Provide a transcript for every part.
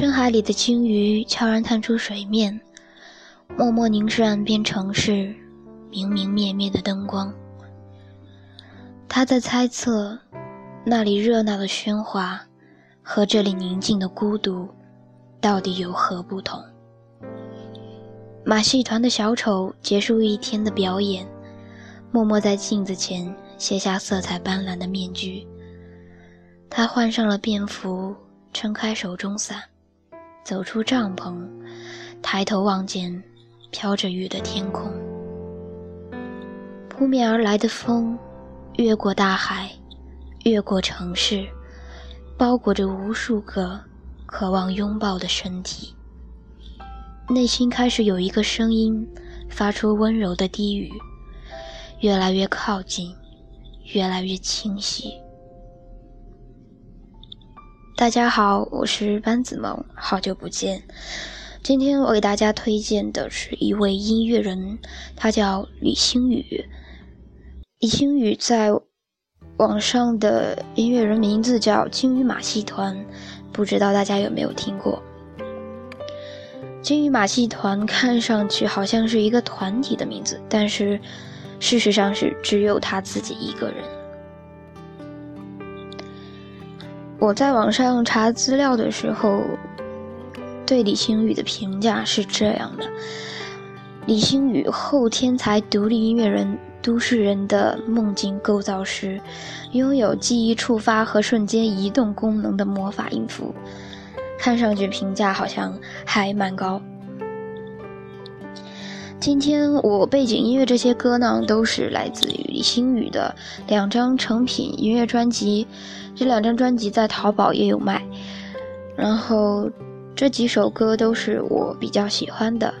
深海里的鲸鱼悄然探出水面，默默凝视岸边城市明明灭灭的灯光。他在猜测，那里热闹的喧哗和这里宁静的孤独到底有何不同？马戏团的小丑结束一天的表演，默默在镜子前卸下色彩斑斓的面具。他换上了便服，撑开手中伞。走出帐篷，抬头望见飘着雨的天空。扑面而来的风，越过大海，越过城市，包裹着无数个渴望拥抱的身体。内心开始有一个声音，发出温柔的低语，越来越靠近，越来越清晰。大家好，我是班子萌，好久不见。今天我给大家推荐的是一位音乐人，他叫李星宇。李星宇在网上的音乐人名字叫金鱼马戏团，不知道大家有没有听过？金鱼马戏团看上去好像是一个团体的名字，但是事实上是只有他自己一个人。我在网上查资料的时候，对李星宇的评价是这样的：李星宇后天才独立音乐人，都市人的梦境构造师，拥有记忆触发和瞬间移动功能的魔法音符，看上去评价好像还蛮高。今天我背景音乐这些歌呢，都是来自于李星宇的两张成品音乐专辑。这两张专辑在淘宝也有卖，然后这几首歌都是我比较喜欢的，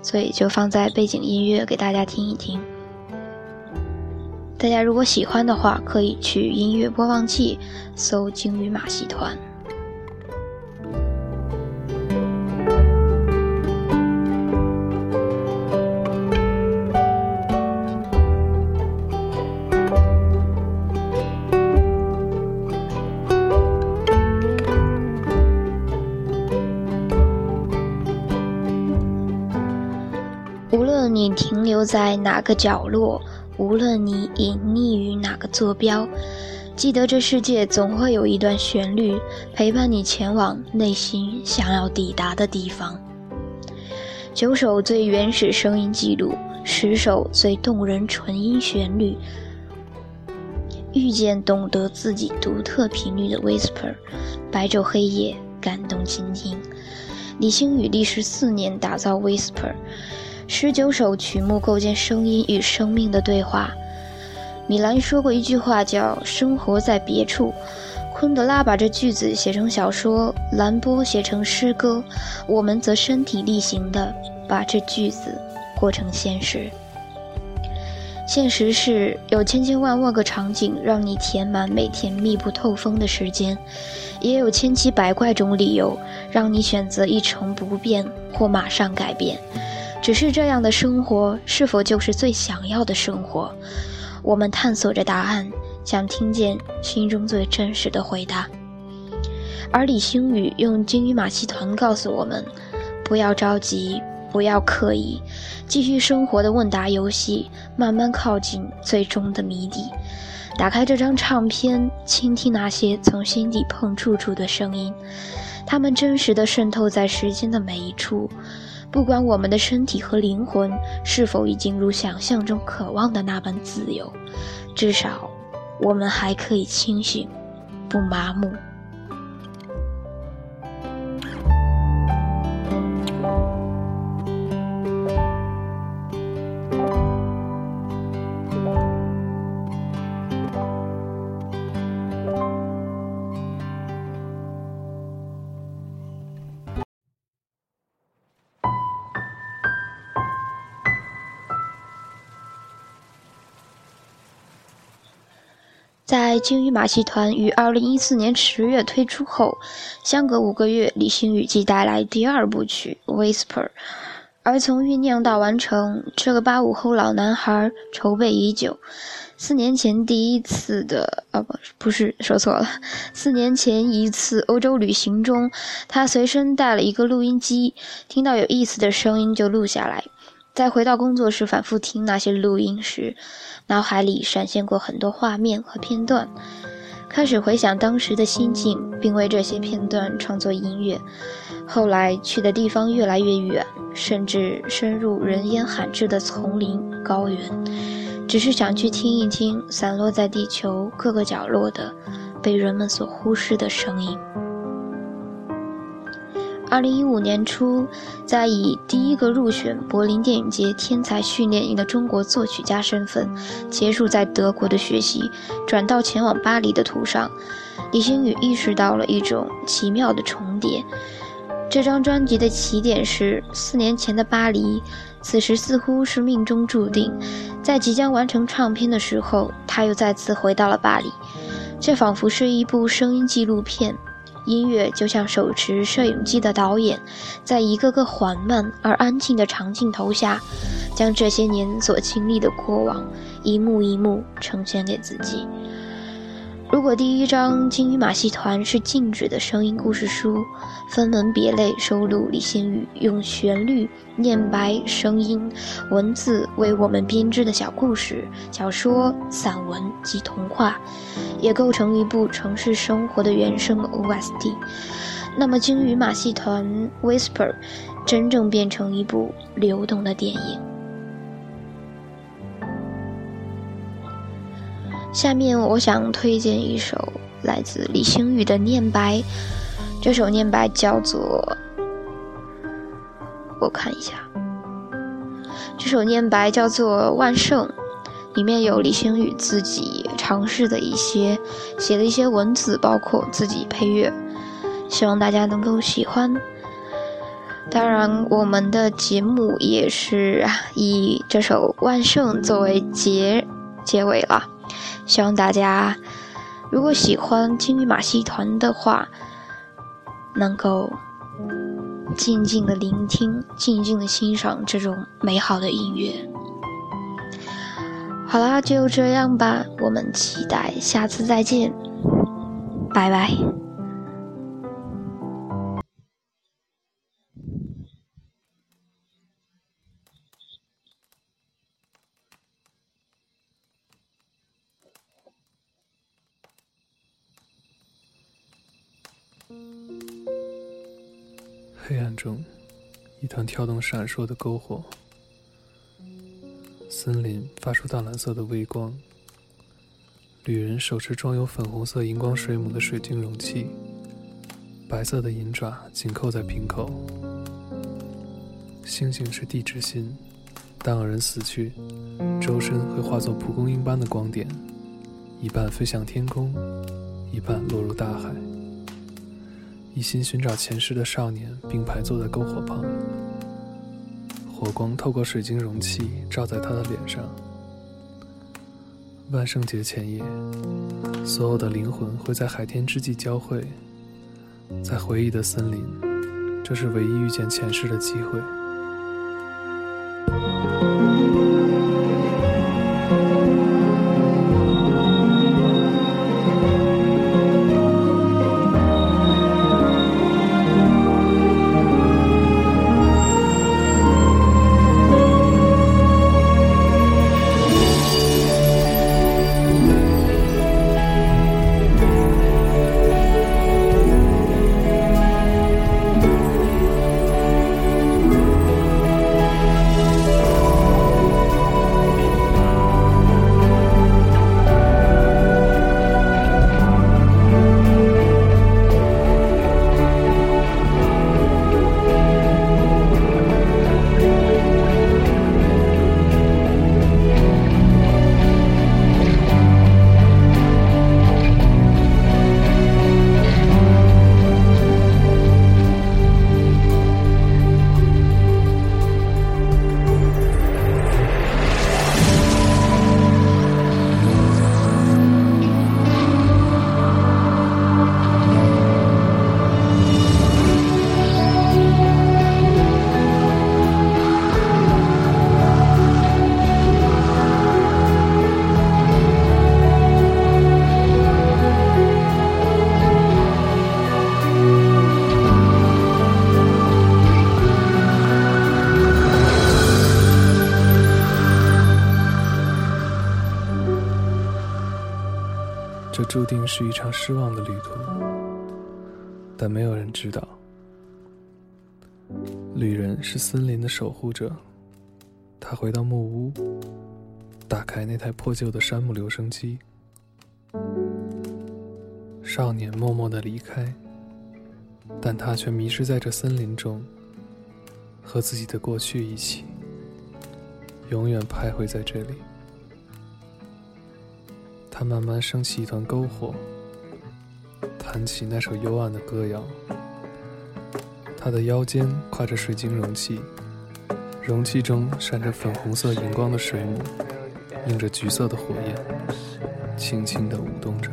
所以就放在背景音乐给大家听一听。大家如果喜欢的话，可以去音乐播放器搜“鲸鱼马戏团”。无论你停留在哪个角落？无论你隐匿于哪个坐标，记得这世界总会有一段旋律陪伴你前往内心想要抵达的地方。九首最原始声音记录，十首最动人纯音旋律。遇见懂得自己独特频率的 Whisper，白昼黑夜感动倾听。李星宇历时四年打造 Whisper。十九首曲目构建声音与生命的对话。米兰说过一句话，叫“生活在别处”。昆德拉把这句子写成小说，兰波写成诗歌，我们则身体力行地把这句子过成现实。现实是有千千万万个场景让你填满每天密不透风的时间，也有千奇百怪种理由让你选择一成不变或马上改变。只是这样的生活是否就是最想要的生活？我们探索着答案，想听见心中最真实的回答。而李星宇用鲸鱼马戏团告诉我们：不要着急，不要刻意，继续生活的问答游戏，慢慢靠近最终的谜底。打开这张唱片，倾听那些从心底碰触出的声音，它们真实的渗透在时间的每一处。不管我们的身体和灵魂是否已经如想象中渴望的那般自由，至少，我们还可以清醒，不麻木。在鲸鱼马戏团于二零一四年十月推出后，相隔五个月，李星宇即带来第二部曲《Whisper》。而从酝酿到完成，这个八五后老男孩筹备已久。四年前第一次的啊不不是说错了，四年前一次欧洲旅行中，他随身带了一个录音机，听到有意思的声音就录下来。在回到工作室反复听那些录音时，脑海里闪现过很多画面和片段，开始回想当时的心境，并为这些片段创作音乐。后来去的地方越来越远，甚至深入人烟罕至的丛林高原。只是想去听一听散落在地球各个角落的被人们所忽视的声音。二零一五年初，在以第一个入选柏林电影节天才训练营的中国作曲家身份结束在德国的学习，转到前往巴黎的途上，李星宇意识到了一种奇妙的重叠。这张专辑的起点是四年前的巴黎。此时似乎是命中注定，在即将完成唱片的时候，他又再次回到了巴黎。这仿佛是一部声音纪录片，音乐就像手持摄影机的导演，在一个个缓慢而安静的长镜头下，将这些年所经历的过往一幕一幕呈现给自己。如果第一章《金鱼马戏团》是静止的声音故事书，分门别类收录李星宇用旋律、念白、声音、文字为我们编织的小故事、小说、散文及童话，也构成一部城市生活的原声 OST，那么《金鱼马戏团》Whisper 真正变成一部流动的电影。下面我想推荐一首来自李星宇的念白，这首念白叫做……我看一下，这首念白叫做《万圣》，里面有李星宇自己尝试的一些写的一些文字，包括自己配乐，希望大家能够喜欢。当然，我们的节目也是以这首《万圣》作为结结尾了。希望大家，如果喜欢金鱼马戏团的话，能够静静的聆听，静静的欣赏这种美好的音乐。好啦，就这样吧，我们期待下次再见，拜拜。黑暗中，一团跳动、闪烁的篝火。森林发出淡蓝色的微光。旅人手持装有粉红色荧光水母的水晶容器，白色的银爪紧扣在瓶口。星星是地之心，当有人死去，周身会化作蒲公英般的光点，一半飞向天空，一半落入大海。一心寻找前世的少年并排坐在篝火旁，火光透过水晶容器照在他的脸上。万圣节前夜，所有的灵魂会在海天之际交汇，在回忆的森林，这是唯一遇见前世的机会。这注定是一场失望的旅途，但没有人知道，旅人是森林的守护者。他回到木屋，打开那台破旧的山木留声机。少年默默的离开，但他却迷失在这森林中，和自己的过去一起，永远徘徊在这里。他慢慢升起一团篝火，弹起那首幽暗的歌谣。他的腰间挎着水晶容器，容器中闪着粉红色荧光的水母，映着橘色的火焰，轻轻地舞动着。